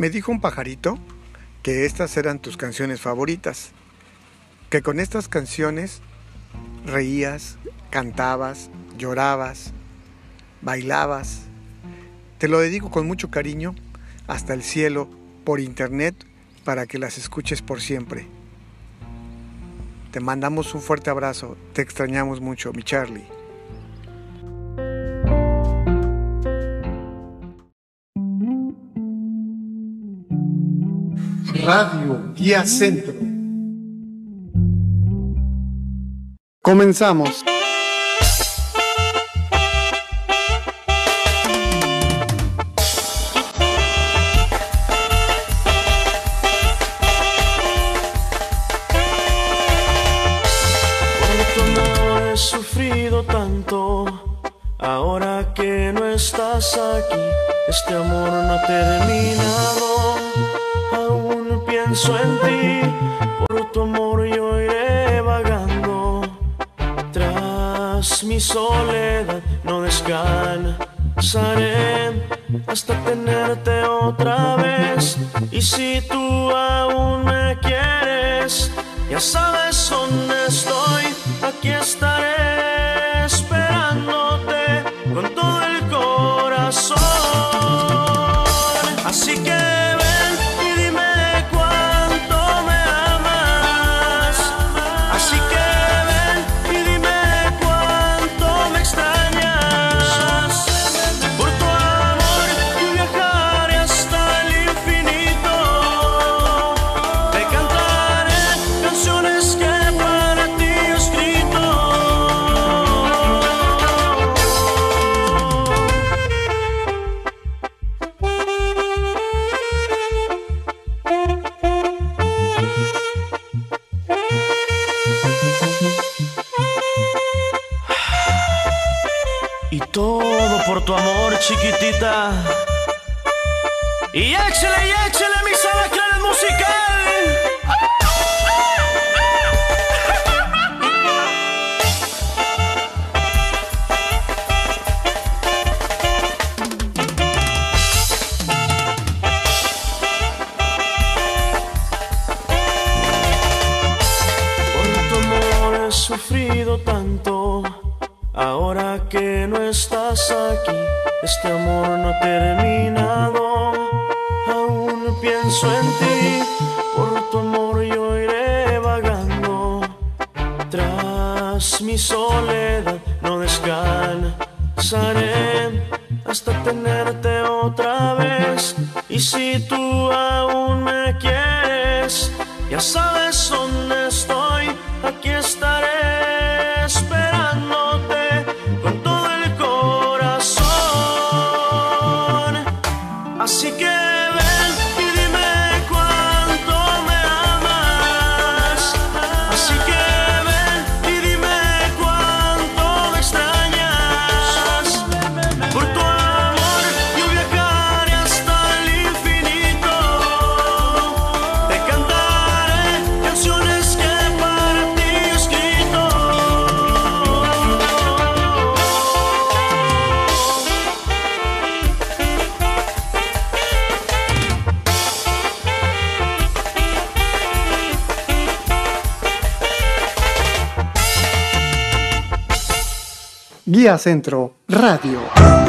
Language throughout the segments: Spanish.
Me dijo un pajarito que estas eran tus canciones favoritas, que con estas canciones reías, cantabas, llorabas, bailabas. Te lo dedico con mucho cariño hasta el cielo por internet para que las escuches por siempre. Te mandamos un fuerte abrazo, te extrañamos mucho, mi Charlie. Radio Guía Centro. Comenzamos. He sufrido tanto. Ahora que no estás aquí, este amor no ha terminado. En ti, por tu amor yo iré vagando. Tras mi soledad no descansaré hasta tenerte otra vez. Y si tú aún me quieres, ya sabes dónde estoy, aquí estaré esperándote con todo el corazón. Así que chiquitita. Y échale, y échale mi sabacrán musical. Este amor Centro Radio.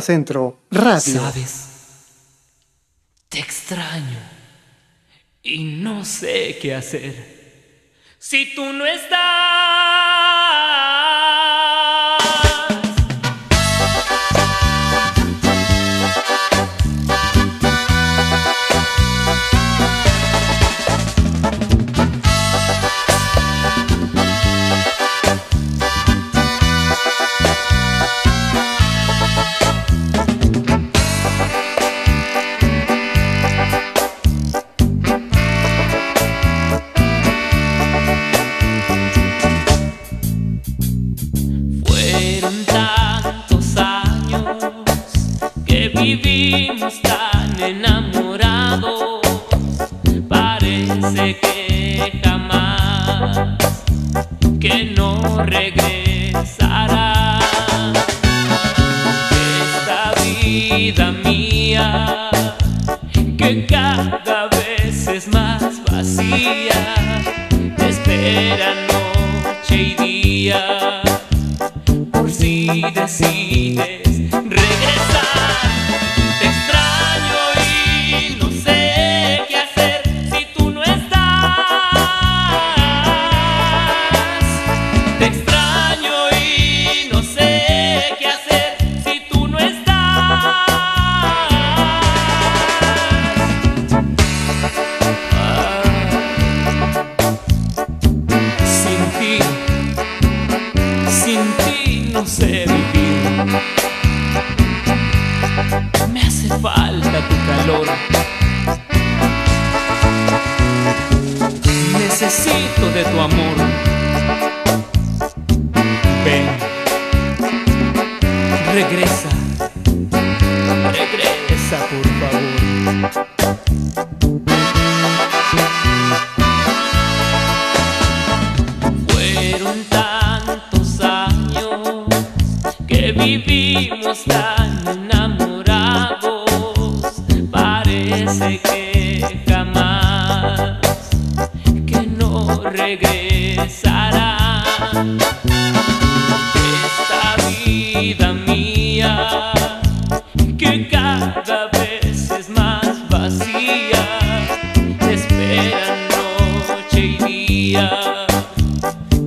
Centro Radio. ¿Sabes? Te extraño y no sé qué hacer. Si tú no estás...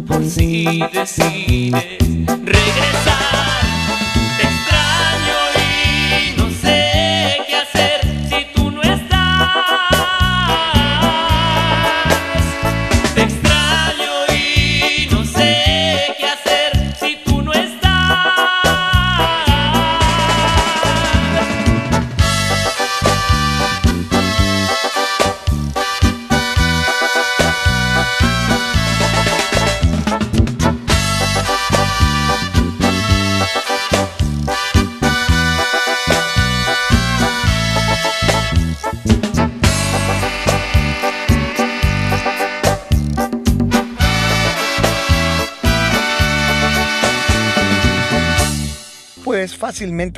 por si decides regresar.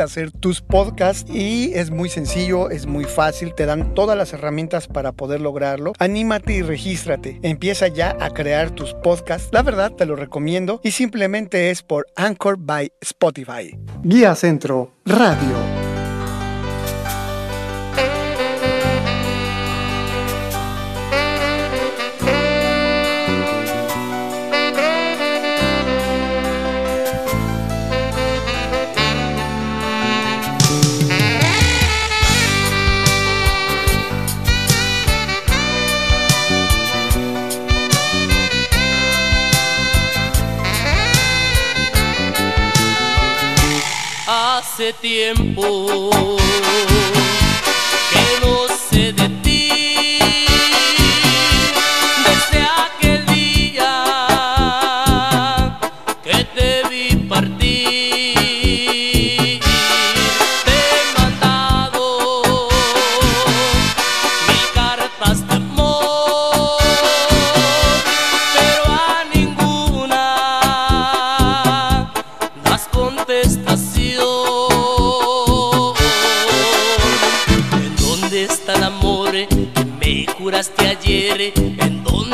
hacer tus podcasts y es muy sencillo, es muy fácil, te dan todas las herramientas para poder lograrlo. Anímate y regístrate. Empieza ya a crear tus podcasts. La verdad te lo recomiendo y simplemente es por Anchor by Spotify. Guía Centro Radio. tiempo.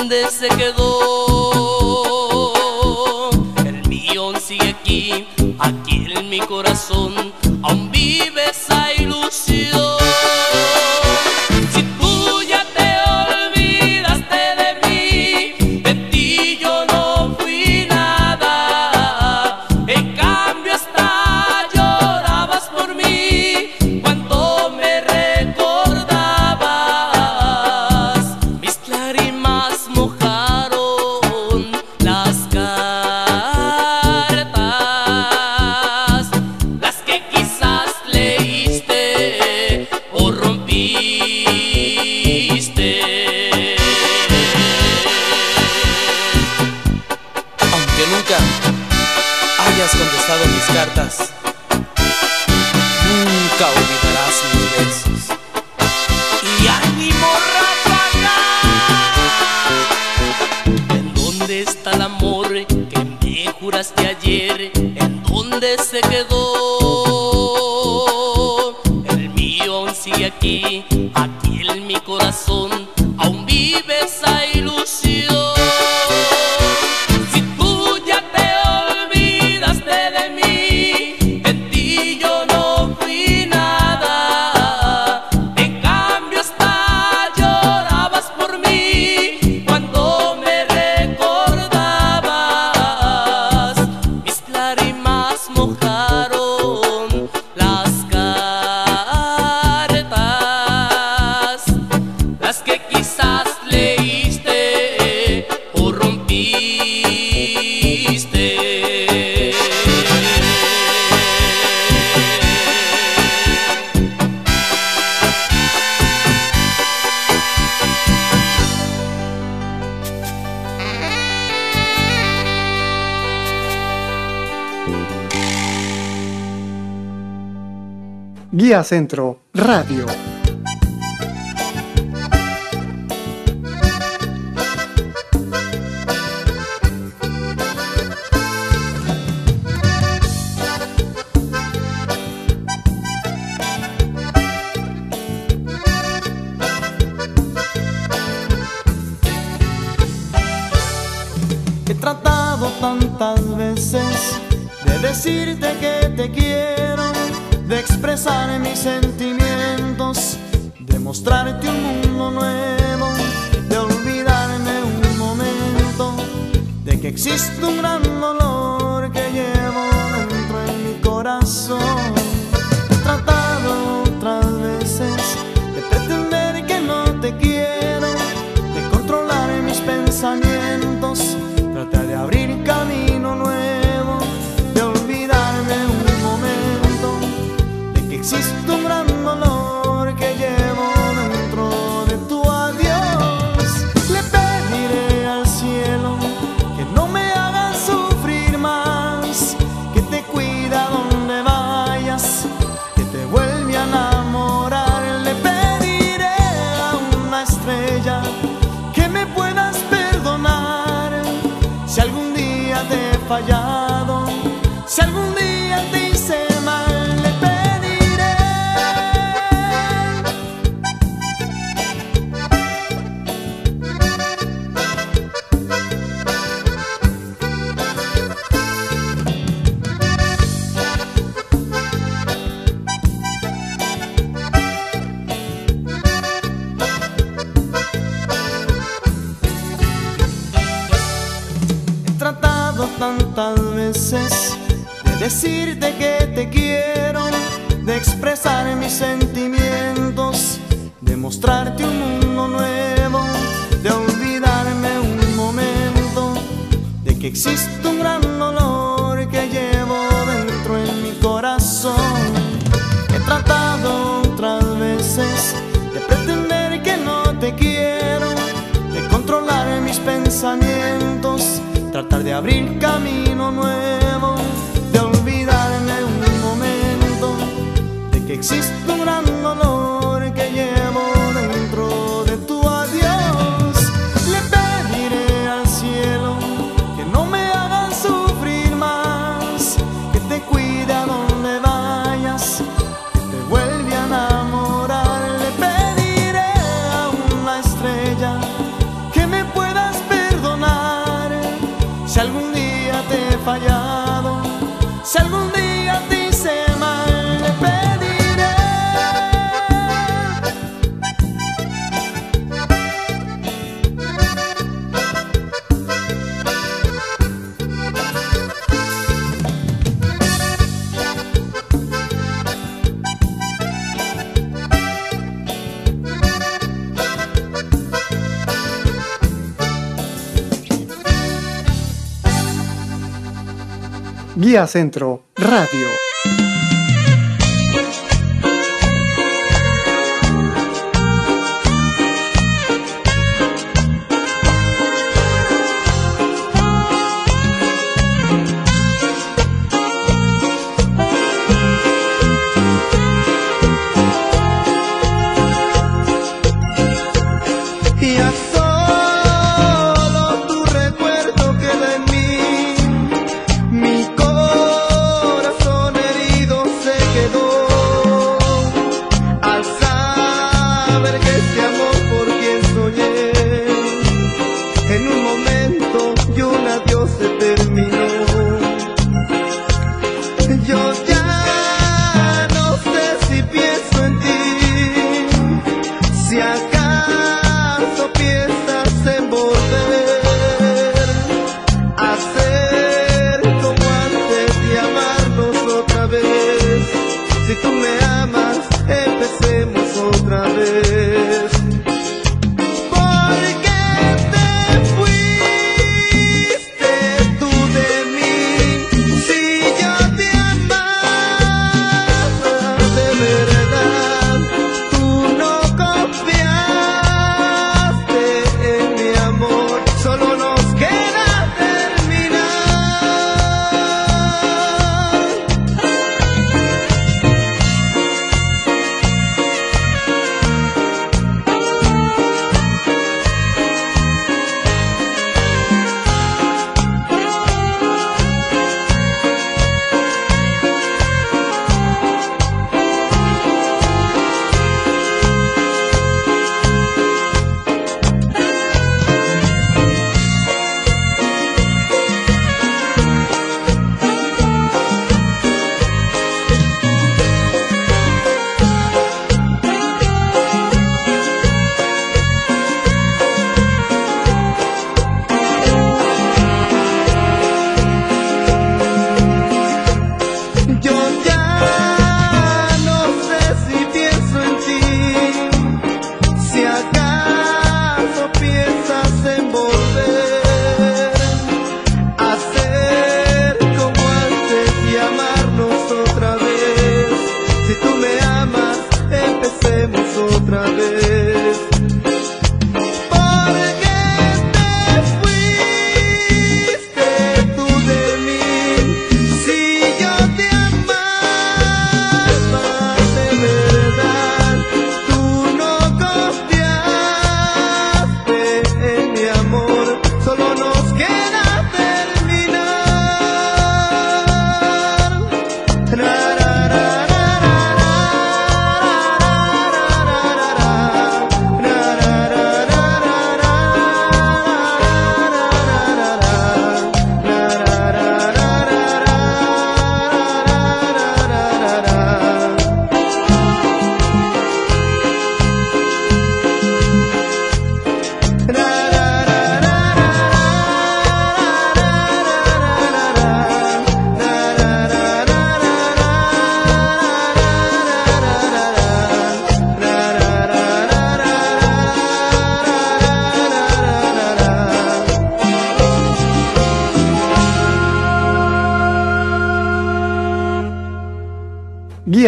donde se quedó. Guía Centro Radio. decirte que te quiero, de expresar mis sentimientos, de mostrarte un mundo nuevo, de olvidarme un momento, de que existe un gran dolor que llevo dentro en mi corazón. He tratado otras veces de pretender que no te quiero, de controlar mis pensamientos, tratar de abrir camino nuevo existe. Centro Radio.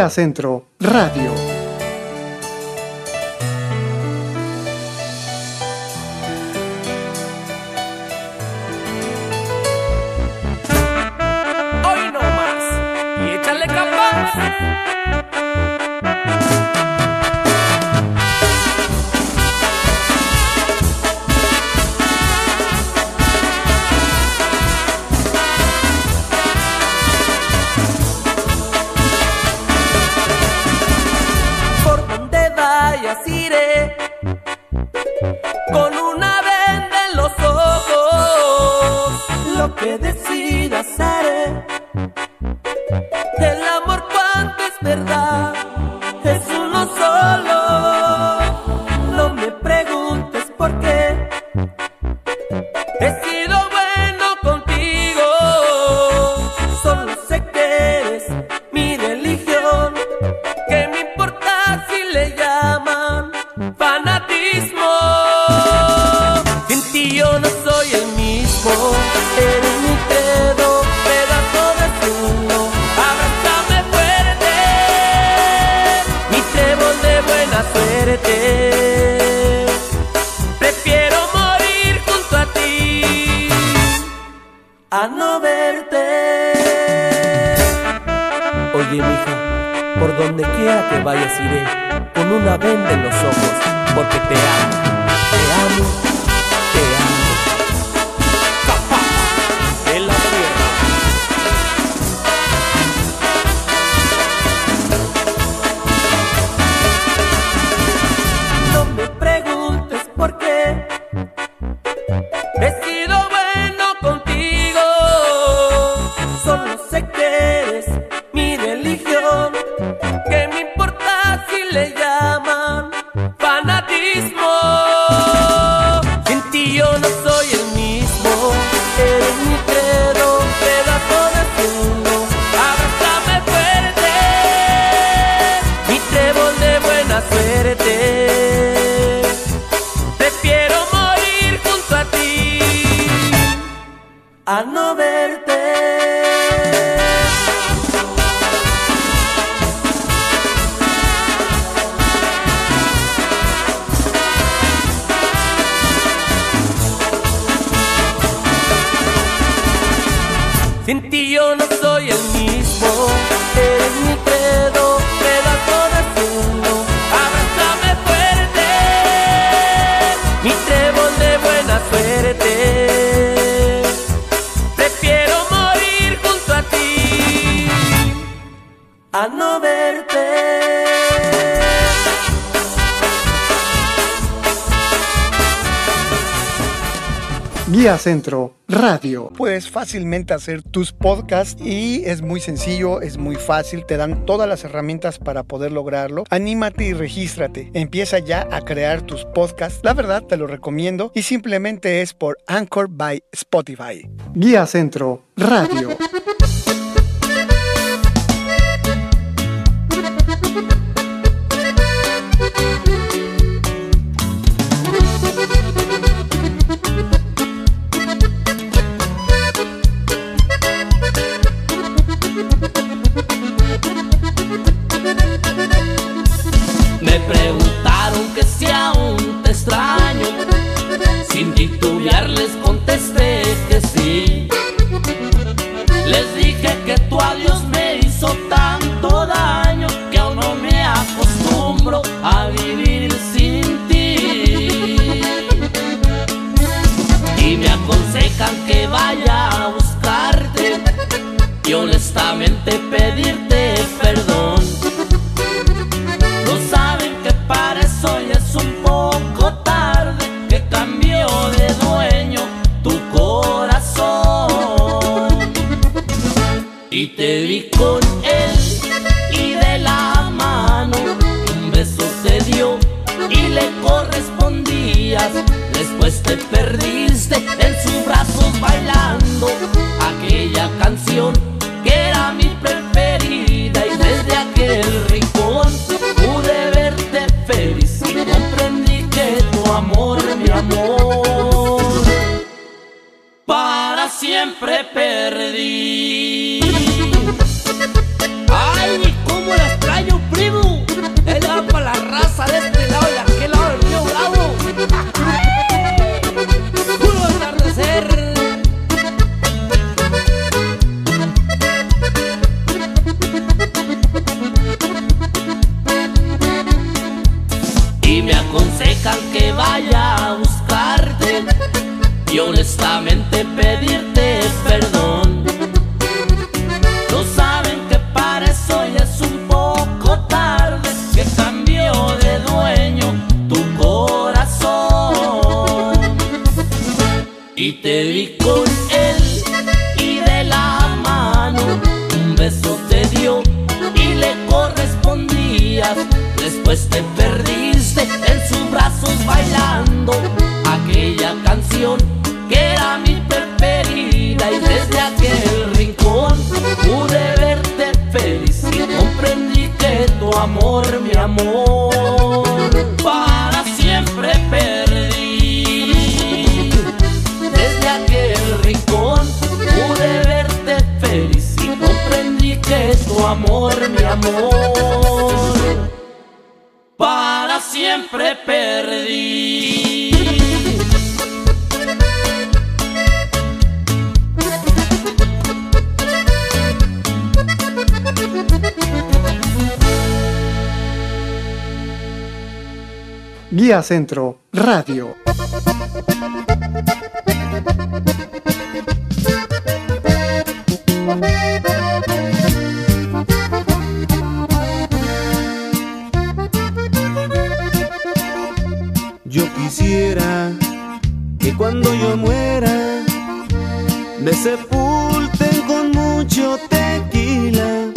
Centro El amor cuando es verdad. Centro Radio. Puedes fácilmente hacer tus podcasts y es muy sencillo, es muy fácil, te dan todas las herramientas para poder lograrlo. Anímate y regístrate. Empieza ya a crear tus podcasts. La verdad te lo recomiendo y simplemente es por Anchor by Spotify. Guía Centro Radio. Después te perdiste en sus brazos bailando Aquella canción que era mi preferida Y desde aquel rincón pude verte feliz Y comprendí que tu amor, mi amor Para siempre perdí ¡Ay, cómo la extraño, primo! Va para la raza de este Y me aconsejan que vaya a buscarte y honestamente pedirte perdón. Después te perdiste en sus brazos bailando Aquella canción que era mi preferida Y desde aquel rincón pude verte feliz Y comprendí que tu amor, mi amor Para siempre perdí. Desde aquel rincón pude verte feliz Y comprendí que tu amor, mi amor siempre perdí. Guía Centro Radio. Me sepulten con mucho tequila,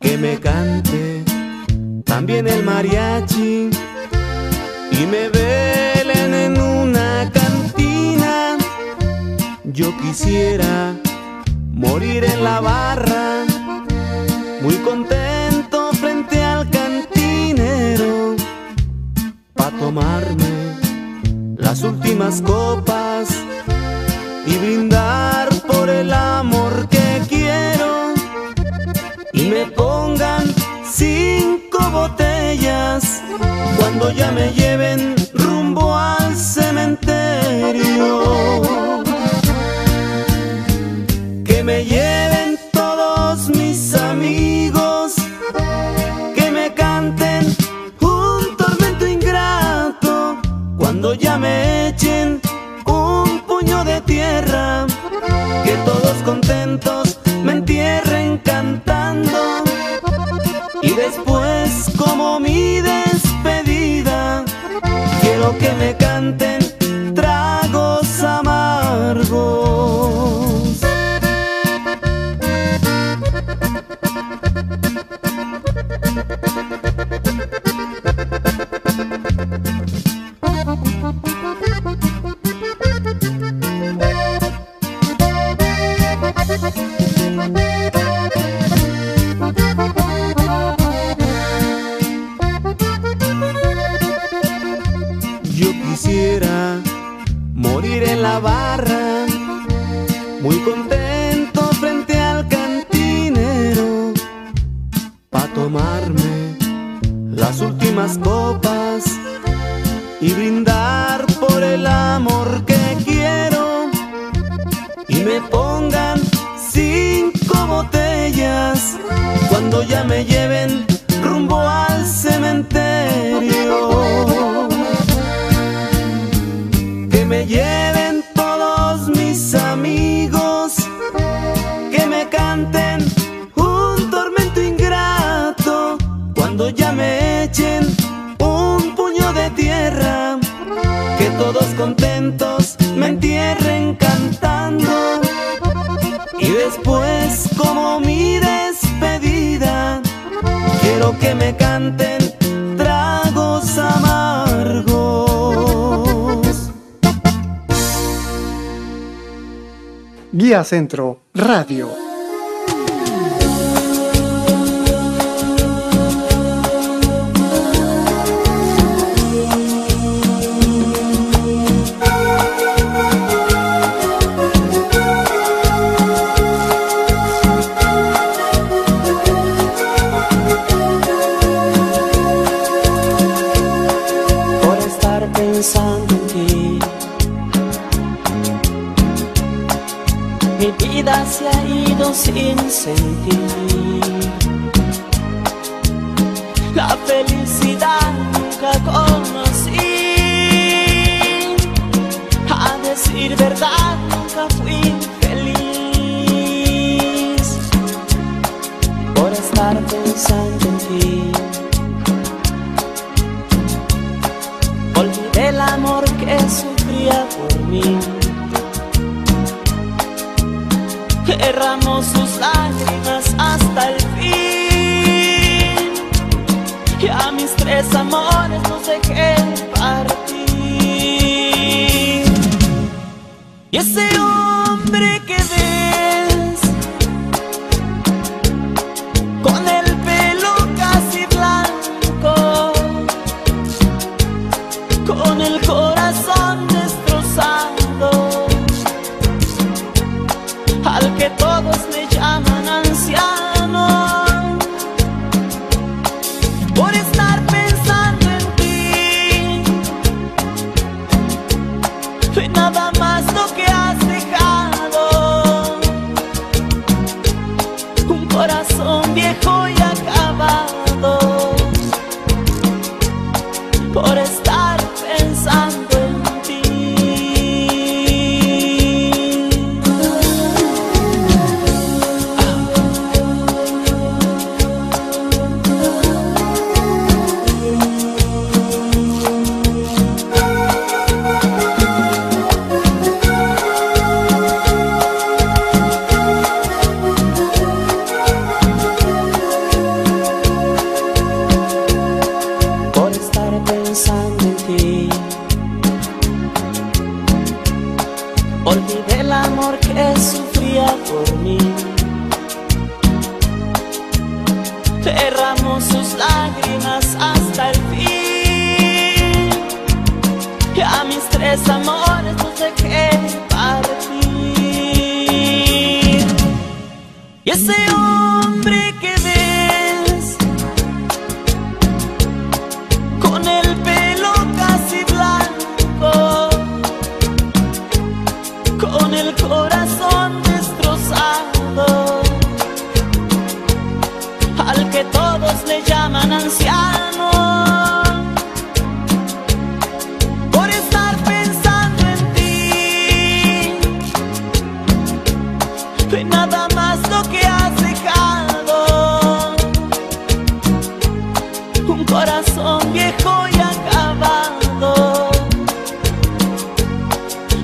que me cante también el mariachi y me velen en una cantina. Yo quisiera morir en la barra, muy contento frente al cantinero, pa' tomarme las últimas copas y brindar por el amor que quiero y me pongan cinco botellas cuando ya me lleven rumbo al cementerio. Que me lleven mi despedida. Quiero que me canten cuando ya me lleven rumbo al cementerio. Que me lleven que me canten tragos amargos. Guía Centro Radio. Sin sentir. La felicidad nunca conocí. A decir verdad, nunca fui feliz. Por estar pensando en ti. Olvidé el amor que sufría por mí. Derramó sus lágrimas hasta el fin. Y a mis tres amores los dejé partir. Y ese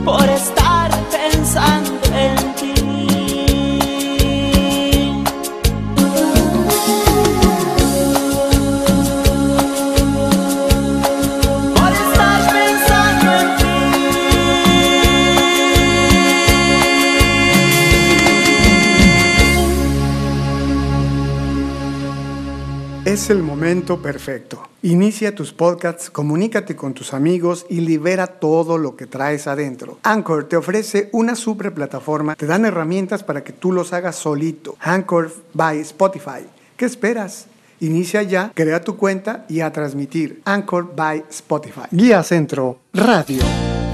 por estar perfecto. Inicia tus podcasts, comunícate con tus amigos y libera todo lo que traes adentro. Anchor te ofrece una super plataforma, te dan herramientas para que tú los hagas solito. Anchor by Spotify. ¿Qué esperas? Inicia ya, crea tu cuenta y a transmitir. Anchor by Spotify. Guía Centro Radio.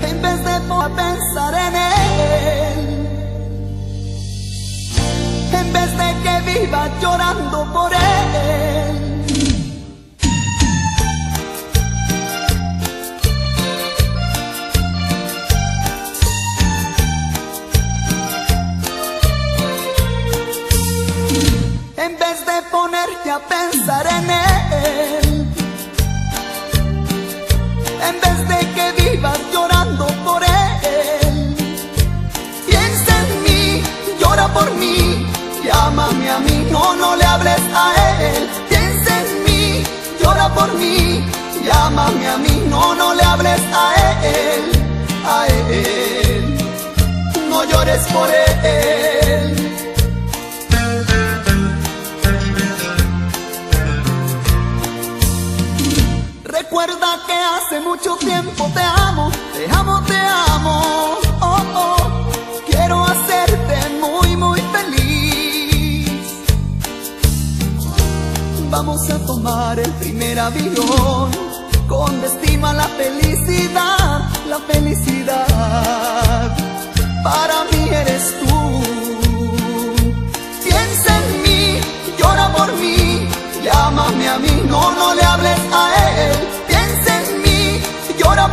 En vez de pensar en él, en vez de que viva llorando por él. A pensar en él, en vez de que vivas llorando por él. Piensa en mí, llora por mí, llámame a mí, no, no le hables a él. Piensa en mí, llora por mí, llámame a mí, no, no le hables a él, a él. No llores por él. Recuerda que hace mucho tiempo te amo, te amo, te amo. Oh, oh, quiero hacerte muy, muy feliz. Vamos a tomar el primer avión con destino a la felicidad, la felicidad.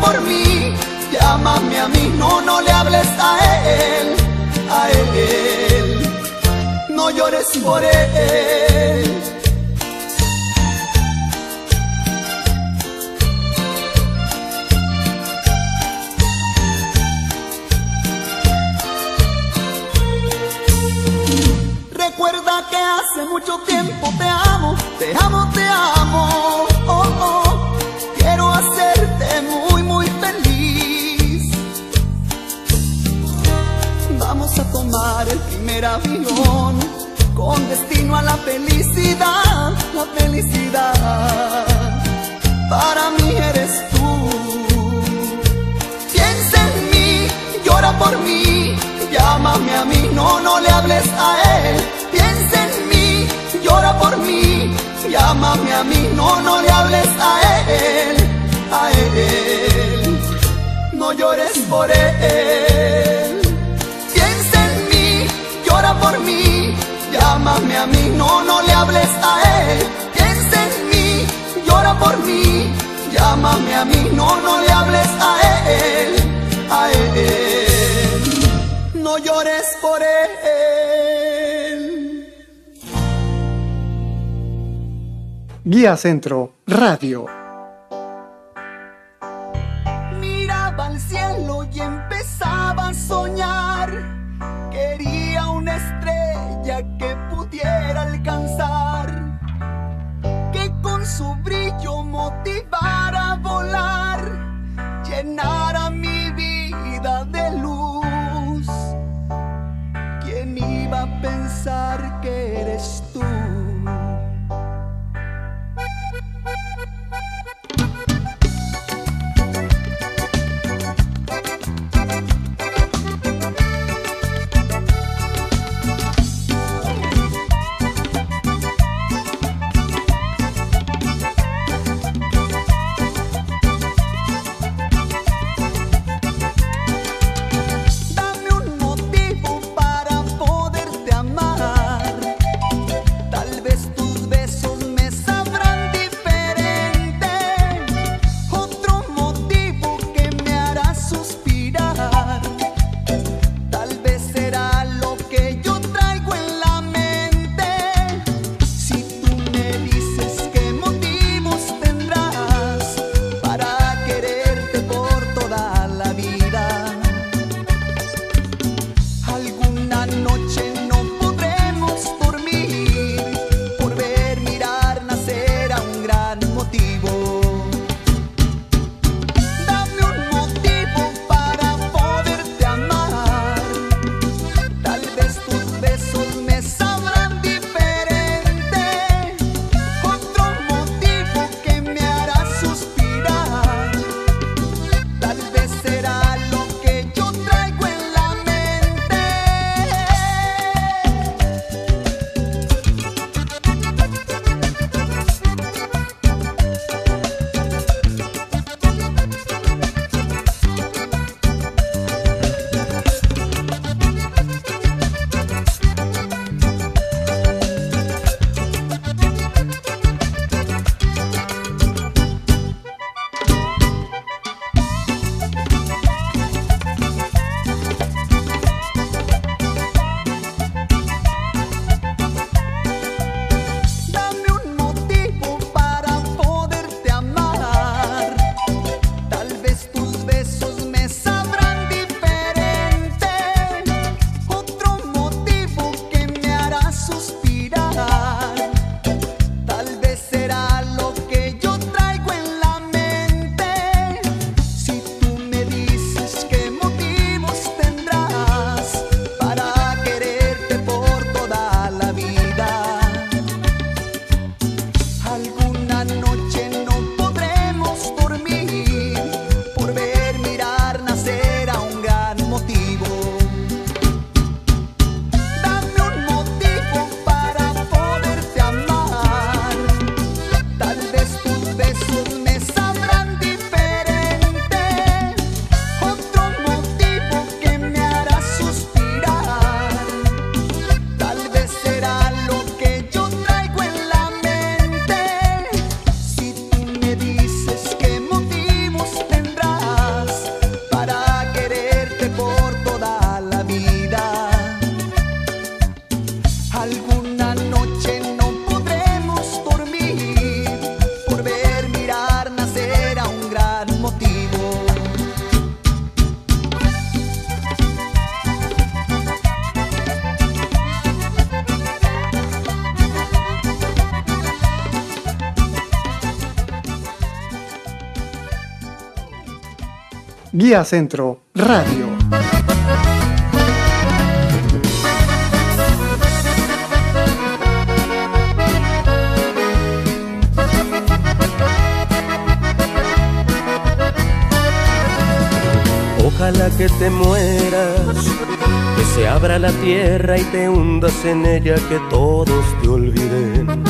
Por mí, llámame a mí, no, no le hables a él, a él. No llores por él. Recuerda que hace mucho tiempo te amo, te amo, te amo. Primer avión con destino a la felicidad, la felicidad. Para mí eres tú. Piensa en mí, llora por mí, llámame a mí, no, no le hables a él. Piensa en mí, llora por mí, llámame a mí, no, no le hables a él, a él. No llores por él. Llora por mí, llámame a mí, no, no le hables a él. Piensa en mí, llora por mí, llámame a mí, no, no le hables a él, a él. No llores por él. Guía Centro Radio. inside. Centro Radio. Ojalá que te mueras, que se abra la tierra y te hundas en ella, que todos te olviden.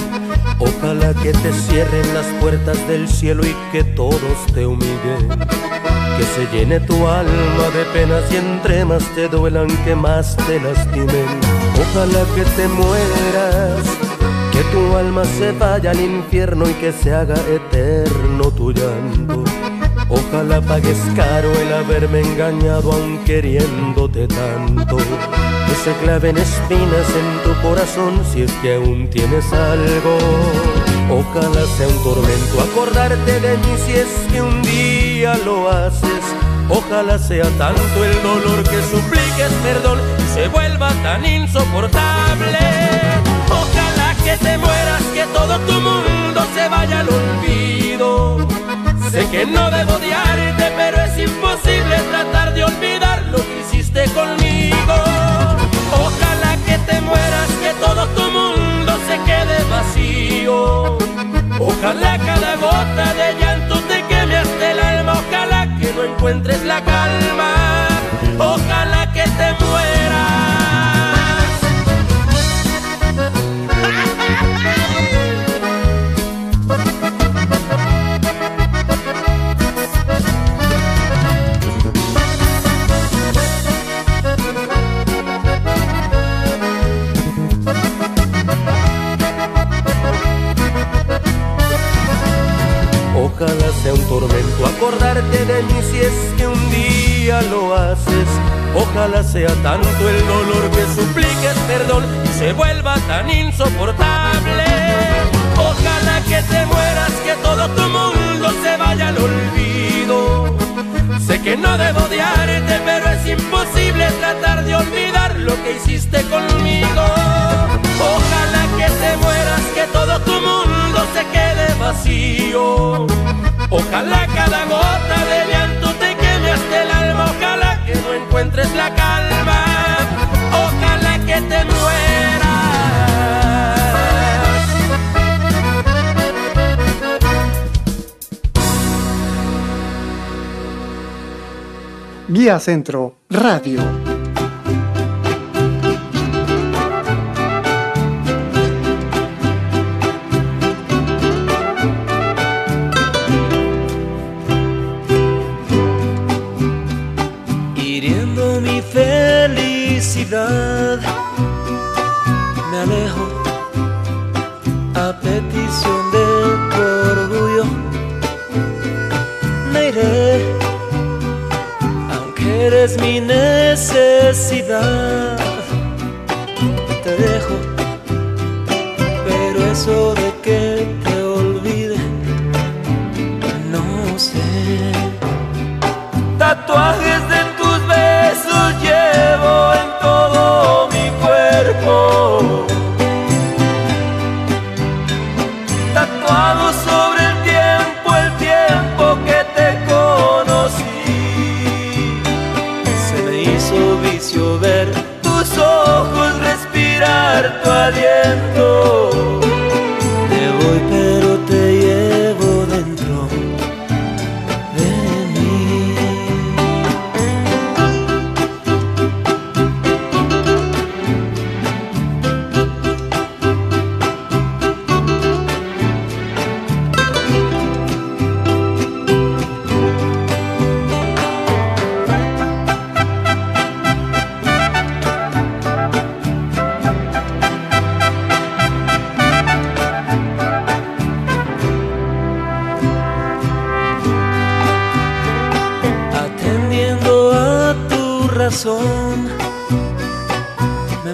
Ojalá que te cierren las puertas del cielo y que todos te humillen. Que se llene tu alma de penas y entre más te duelan que más te lastimen. Ojalá que te mueras, que tu alma se vaya al infierno y que se haga eterno tu llanto. Ojalá pagues caro el haberme engañado aun queriéndote tanto. Que se claven espinas en tu corazón si es que aún tienes algo. Ojalá sea un tormento acordarte de mí si es que un día lo haces. Ojalá sea tanto el dolor que supliques perdón y se vuelva tan insoportable. Ojalá que te mueras, que todo tu mundo se vaya al olvido. Sé que no debo odiarte, pero es imposible tratar de olvidar lo que hiciste conmigo. Ojalá que te mueras, que todo tu mundo quede vacío. Ojalá cada gota de llanto te queme hasta el alma. Ojalá que no encuentres la calma. Ojalá que te mueras. Acordarte de mí si es que un día lo haces. Ojalá sea tanto el dolor que supliques perdón y se vuelva tan insoportable. Ojalá que te mueras, que todo tu mundo se vaya al olvido. Sé que no debo odiarte, pero es imposible tratar de olvidar lo que hiciste conmigo. Ojalá que te mueras, que todo tu mundo se quede vacío. Ojalá cada gota de llanto te queme hasta el alma. Ojalá que no encuentres la calma. Ojalá que te mueras. Guía Centro Radio.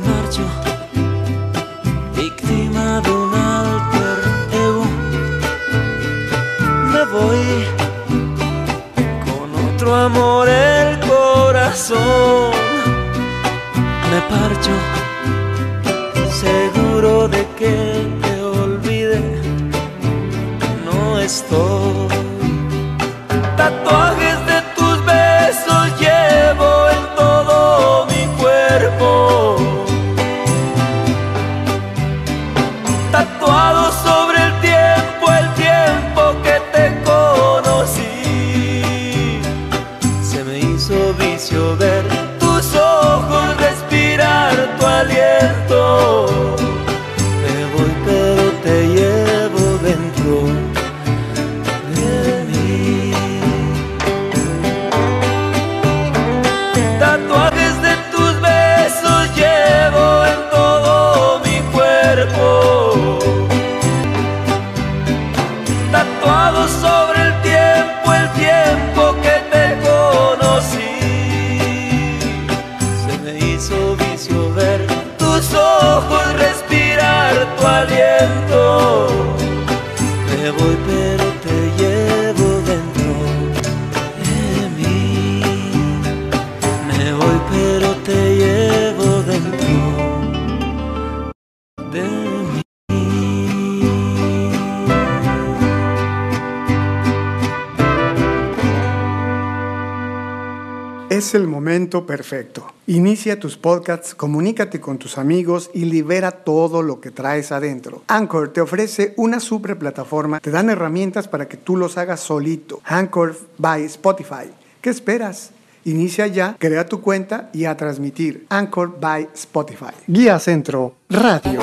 Marcho, víctima de un alter ego. Me voy con otro amor el corazón. Me parcho, seguro de que te olvide. No estoy perfecto. Inicia tus podcasts, comunícate con tus amigos y libera todo lo que traes adentro. Anchor te ofrece una super plataforma, te dan herramientas para que tú los hagas solito. Anchor by Spotify. ¿Qué esperas? Inicia ya, crea tu cuenta y a transmitir. Anchor by Spotify. Guía Centro Radio.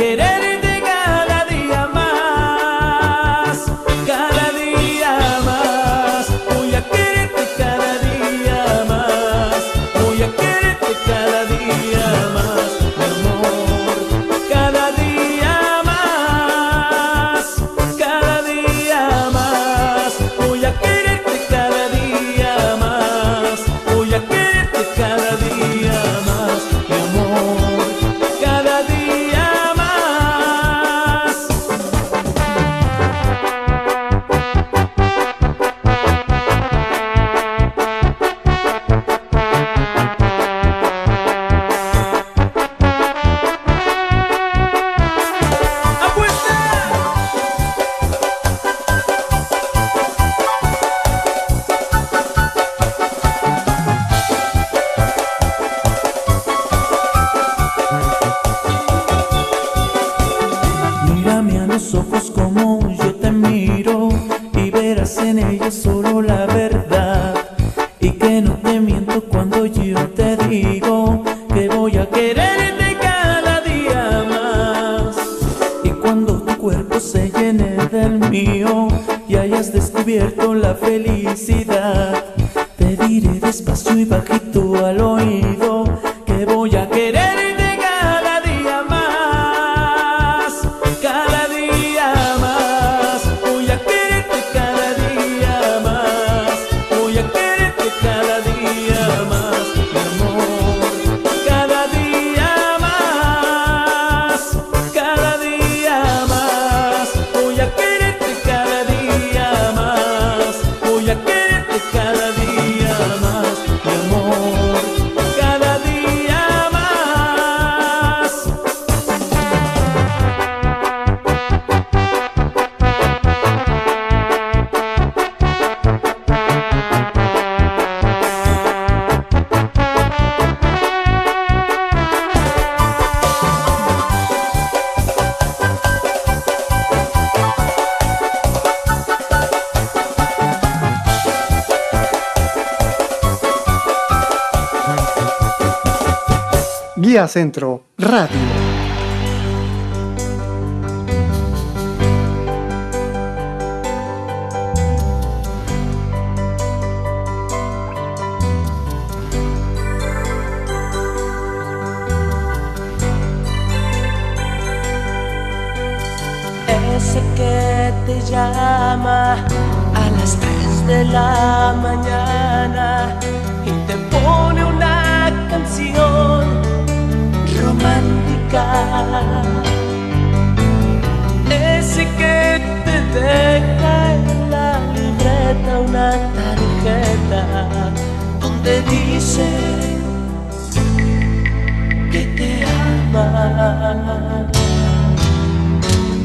Centro Radio.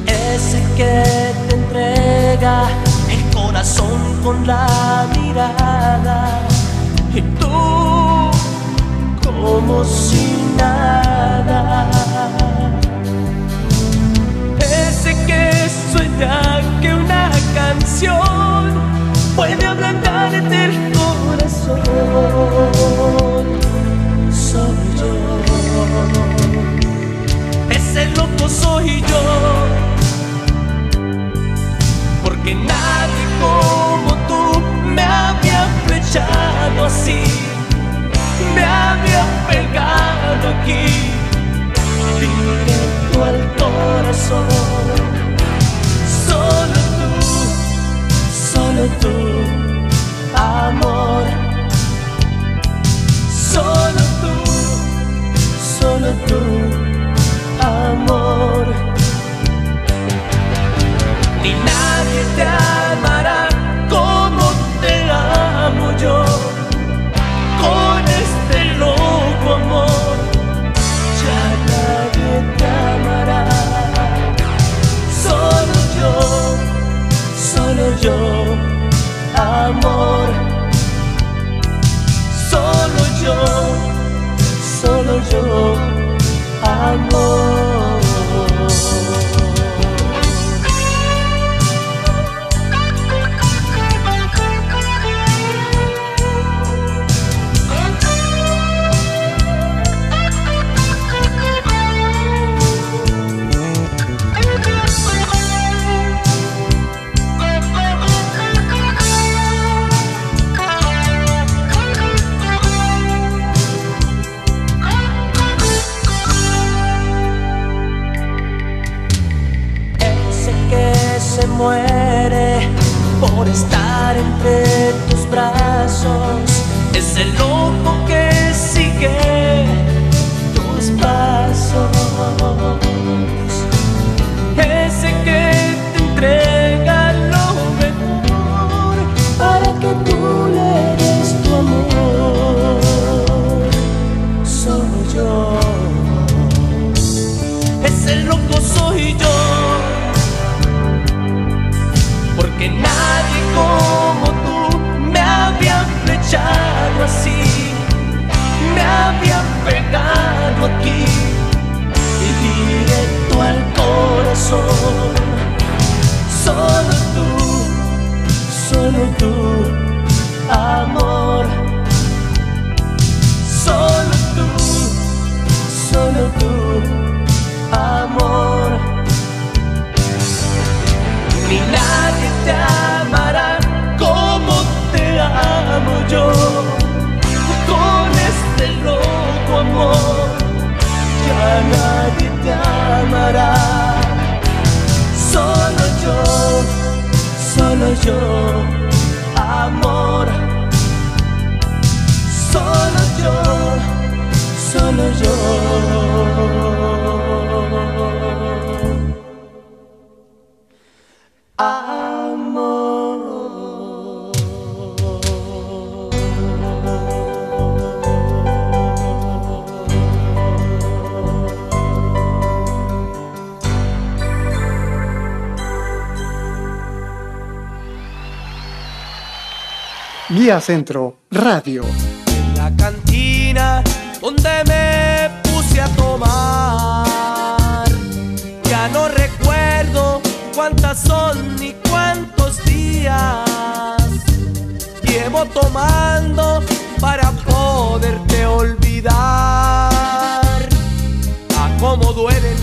Ese que te entrega el corazón con la mirada. Y tú, como si nada. Ese que suena que una canción puede ablandarte el corazón. soy yo. Porque nadie como tú me había flechado así, me había pegado aquí, directo al corazón. Solo tú, solo tú, amor. Solo tú, amor ni nadie te amará como te amo yo. Con este loco amor, ya nadie te amará. Solo yo, solo yo, amor. Solo yo. Guía Centro Radio. En la cantina donde me puse a tomar. Ya no recuerdo cuántas son ni cuántos días. Llevo tomando para poderte olvidar. A cómo duelen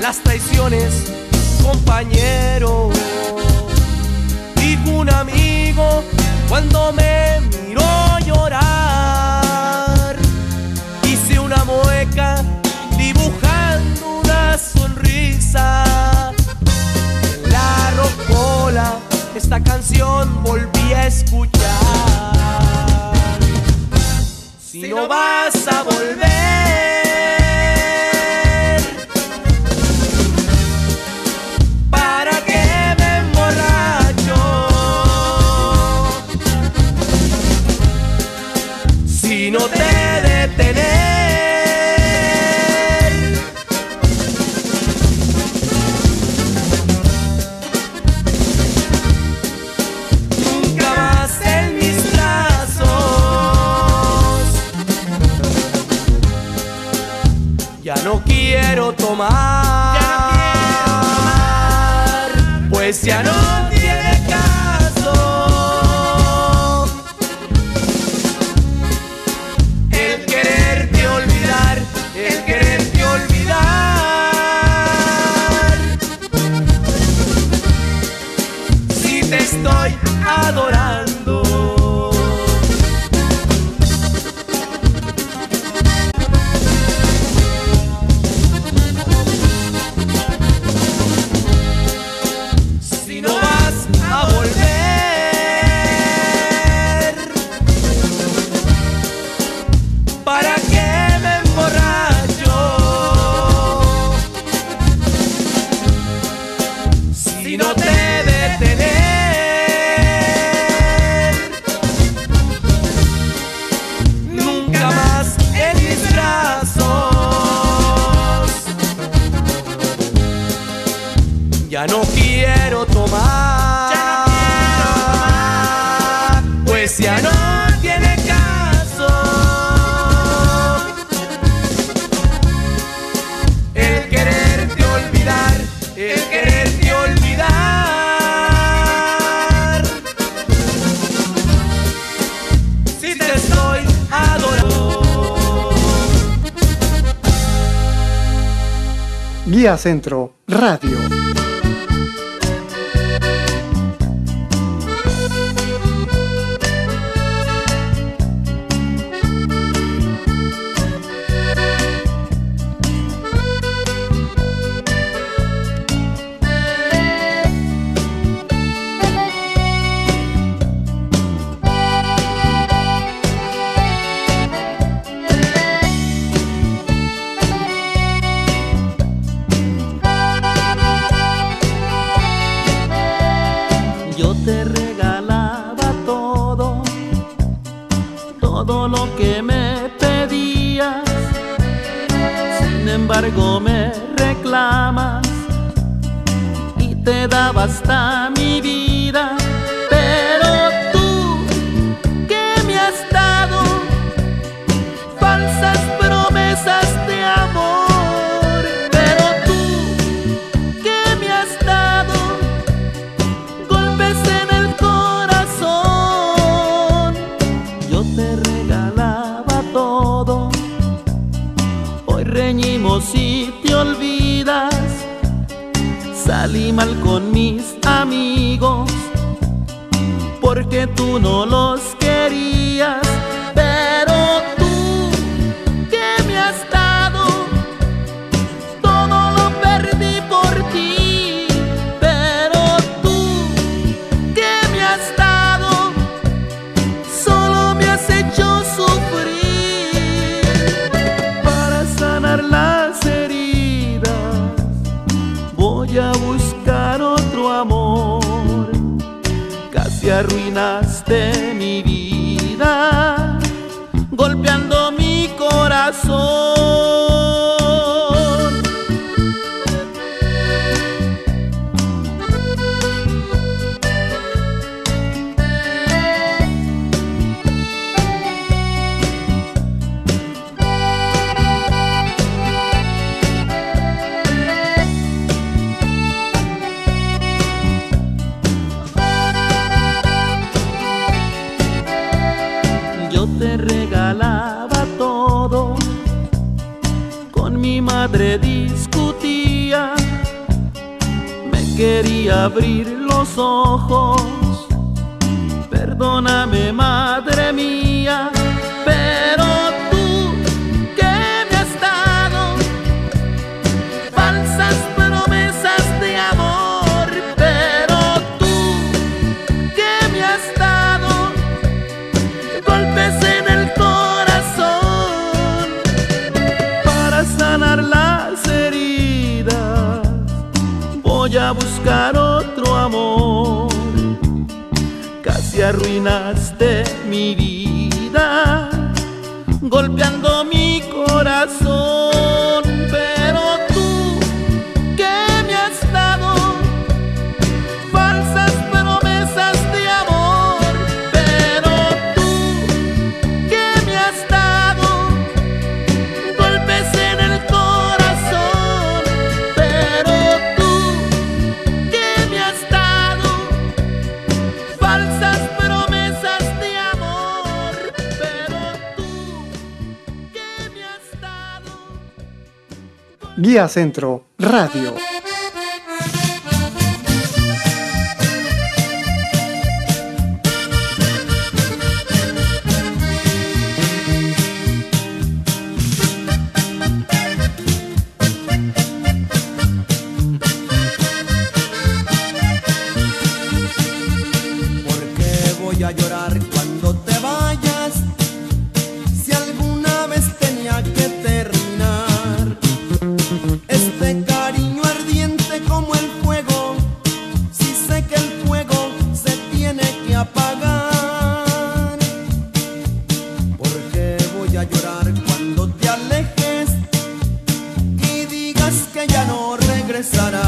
las traiciones, compañero. Dijo un amigo cuando me miró llorar. Una mueca dibujando una sonrisa. En la rocola esta canción volví a escuchar. Si no vas a volver, Centro discutía, me quería abrir los ojos. Perdóname, madre mía. arruinaste mi vida, golpeando mi corazón. Vía Centro Radio. sana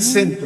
Radio Guía Centro